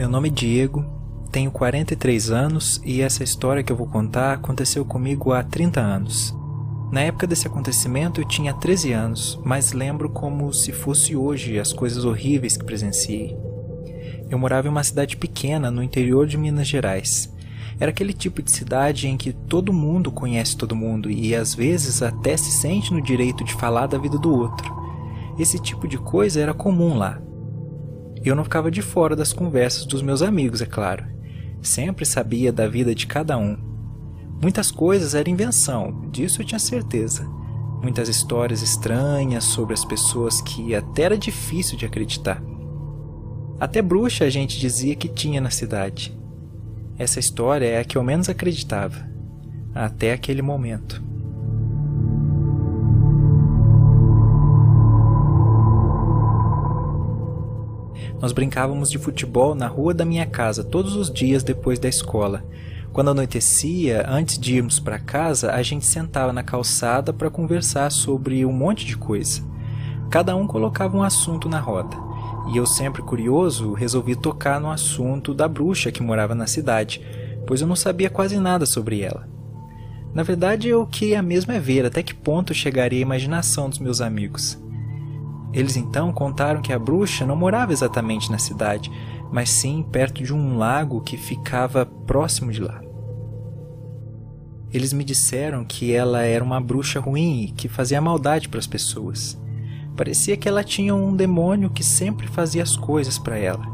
Meu nome é Diego, tenho 43 anos e essa história que eu vou contar aconteceu comigo há 30 anos. Na época desse acontecimento eu tinha 13 anos, mas lembro como se fosse hoje as coisas horríveis que presenciei. Eu morava em uma cidade pequena no interior de Minas Gerais. Era aquele tipo de cidade em que todo mundo conhece todo mundo e às vezes até se sente no direito de falar da vida do outro. Esse tipo de coisa era comum lá. Eu não ficava de fora das conversas dos meus amigos, é claro. Sempre sabia da vida de cada um. Muitas coisas eram invenção, disso eu tinha certeza. Muitas histórias estranhas sobre as pessoas que até era difícil de acreditar. Até bruxa a gente dizia que tinha na cidade. Essa história é a que eu menos acreditava, até aquele momento. Nós brincávamos de futebol na rua da minha casa todos os dias depois da escola. Quando anoitecia, antes de irmos para casa, a gente sentava na calçada para conversar sobre um monte de coisa. Cada um colocava um assunto na roda. E eu, sempre curioso, resolvi tocar no assunto da bruxa que morava na cidade, pois eu não sabia quase nada sobre ela. Na verdade, eu queria mesmo é ver até que ponto chegaria a imaginação dos meus amigos. Eles então contaram que a bruxa não morava exatamente na cidade, mas sim perto de um lago que ficava próximo de lá. Eles me disseram que ela era uma bruxa ruim e que fazia maldade para as pessoas. Parecia que ela tinha um demônio que sempre fazia as coisas para ela.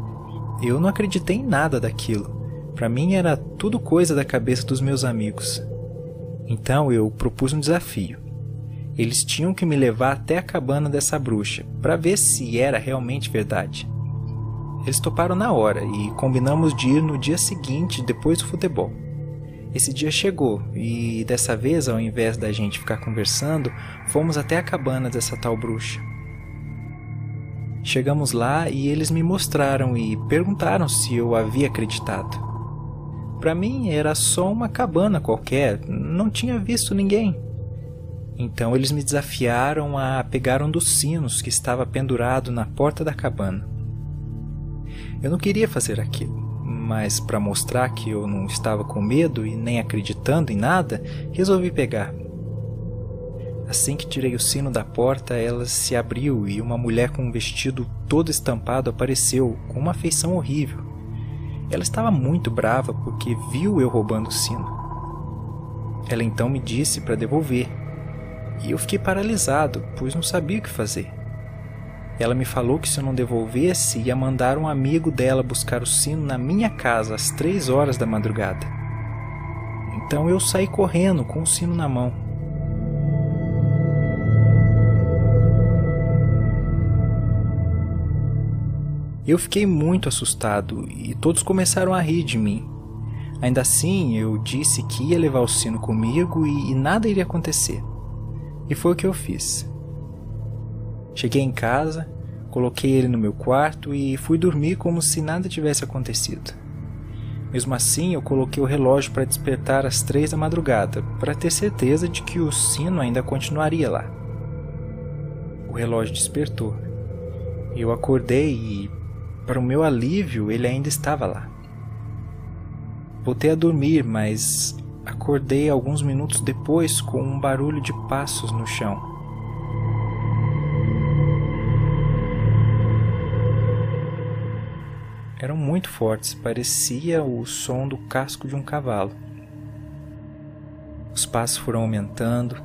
Eu não acreditei em nada daquilo. Para mim era tudo coisa da cabeça dos meus amigos. Então eu propus um desafio. Eles tinham que me levar até a cabana dessa bruxa para ver se era realmente verdade. Eles toparam na hora e combinamos de ir no dia seguinte, depois do futebol. Esse dia chegou e dessa vez, ao invés da gente ficar conversando, fomos até a cabana dessa tal bruxa. Chegamos lá e eles me mostraram e perguntaram se eu havia acreditado. Para mim era só uma cabana qualquer, não tinha visto ninguém. Então eles me desafiaram a pegar um dos sinos que estava pendurado na porta da cabana. Eu não queria fazer aquilo, mas para mostrar que eu não estava com medo e nem acreditando em nada, resolvi pegar. Assim que tirei o sino da porta, ela se abriu e uma mulher com um vestido todo estampado apareceu, com uma feição horrível. Ela estava muito brava porque viu eu roubando o sino. Ela então me disse para devolver, e eu fiquei paralisado, pois não sabia o que fazer. Ela me falou que se eu não devolvesse, ia mandar um amigo dela buscar o sino na minha casa às três horas da madrugada. Então eu saí correndo com o sino na mão. Eu fiquei muito assustado e todos começaram a rir de mim. Ainda assim, eu disse que ia levar o sino comigo e, e nada iria acontecer. E foi o que eu fiz. Cheguei em casa, coloquei ele no meu quarto e fui dormir como se nada tivesse acontecido. Mesmo assim, eu coloquei o relógio para despertar às três da madrugada, para ter certeza de que o sino ainda continuaria lá. O relógio despertou. Eu acordei e, para o meu alívio, ele ainda estava lá. Voltei a dormir, mas Acordei alguns minutos depois com um barulho de passos no chão. Eram muito fortes, parecia o som do casco de um cavalo. Os passos foram aumentando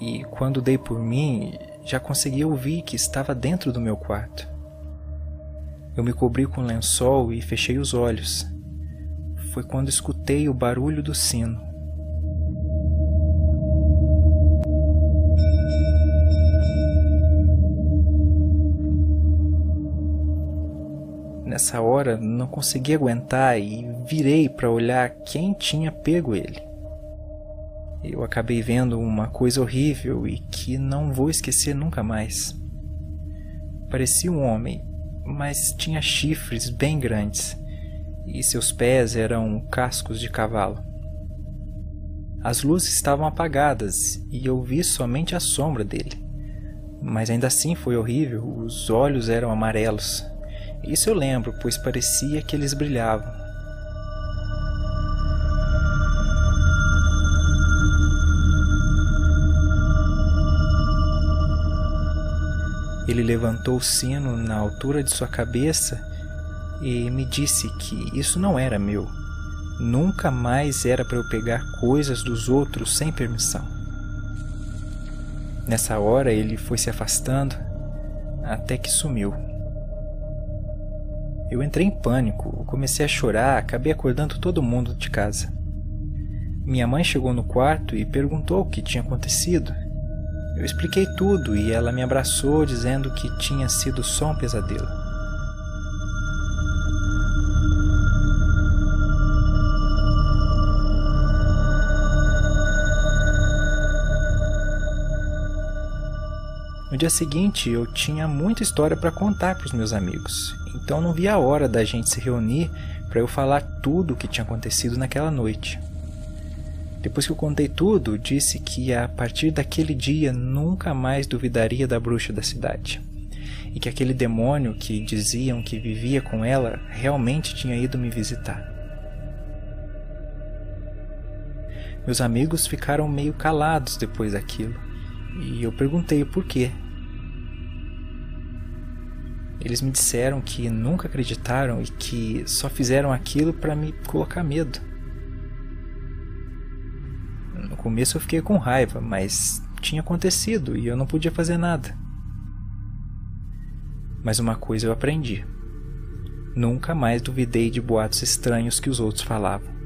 e, quando dei por mim, já consegui ouvir que estava dentro do meu quarto. Eu me cobri com um lençol e fechei os olhos foi quando escutei o barulho do sino. Nessa hora não consegui aguentar e virei para olhar quem tinha pego ele. Eu acabei vendo uma coisa horrível e que não vou esquecer nunca mais. Parecia um homem, mas tinha chifres bem grandes e seus pés eram cascos de cavalo. As luzes estavam apagadas e eu vi somente a sombra dele. Mas ainda assim foi horrível, os olhos eram amarelos Isso eu lembro, pois parecia que eles brilhavam. Ele levantou o sino na altura de sua cabeça e me disse que isso não era meu. Nunca mais era para eu pegar coisas dos outros sem permissão. Nessa hora ele foi se afastando até que sumiu. Eu entrei em pânico, comecei a chorar, acabei acordando todo mundo de casa. Minha mãe chegou no quarto e perguntou o que tinha acontecido. Eu expliquei tudo e ela me abraçou dizendo que tinha sido só um pesadelo. Dia seguinte, eu tinha muita história para contar para os meus amigos, então não via a hora da gente se reunir para eu falar tudo o que tinha acontecido naquela noite. Depois que eu contei tudo, disse que a partir daquele dia nunca mais duvidaria da bruxa da cidade. E que aquele demônio que diziam que vivia com ela realmente tinha ido me visitar. Meus amigos ficaram meio calados depois daquilo, e eu perguntei o porquê. Eles me disseram que nunca acreditaram e que só fizeram aquilo para me colocar medo começo eu fiquei com raiva, mas tinha acontecido e eu não podia fazer nada. Mas uma coisa eu aprendi: nunca mais duvidei de boatos estranhos que os outros falavam.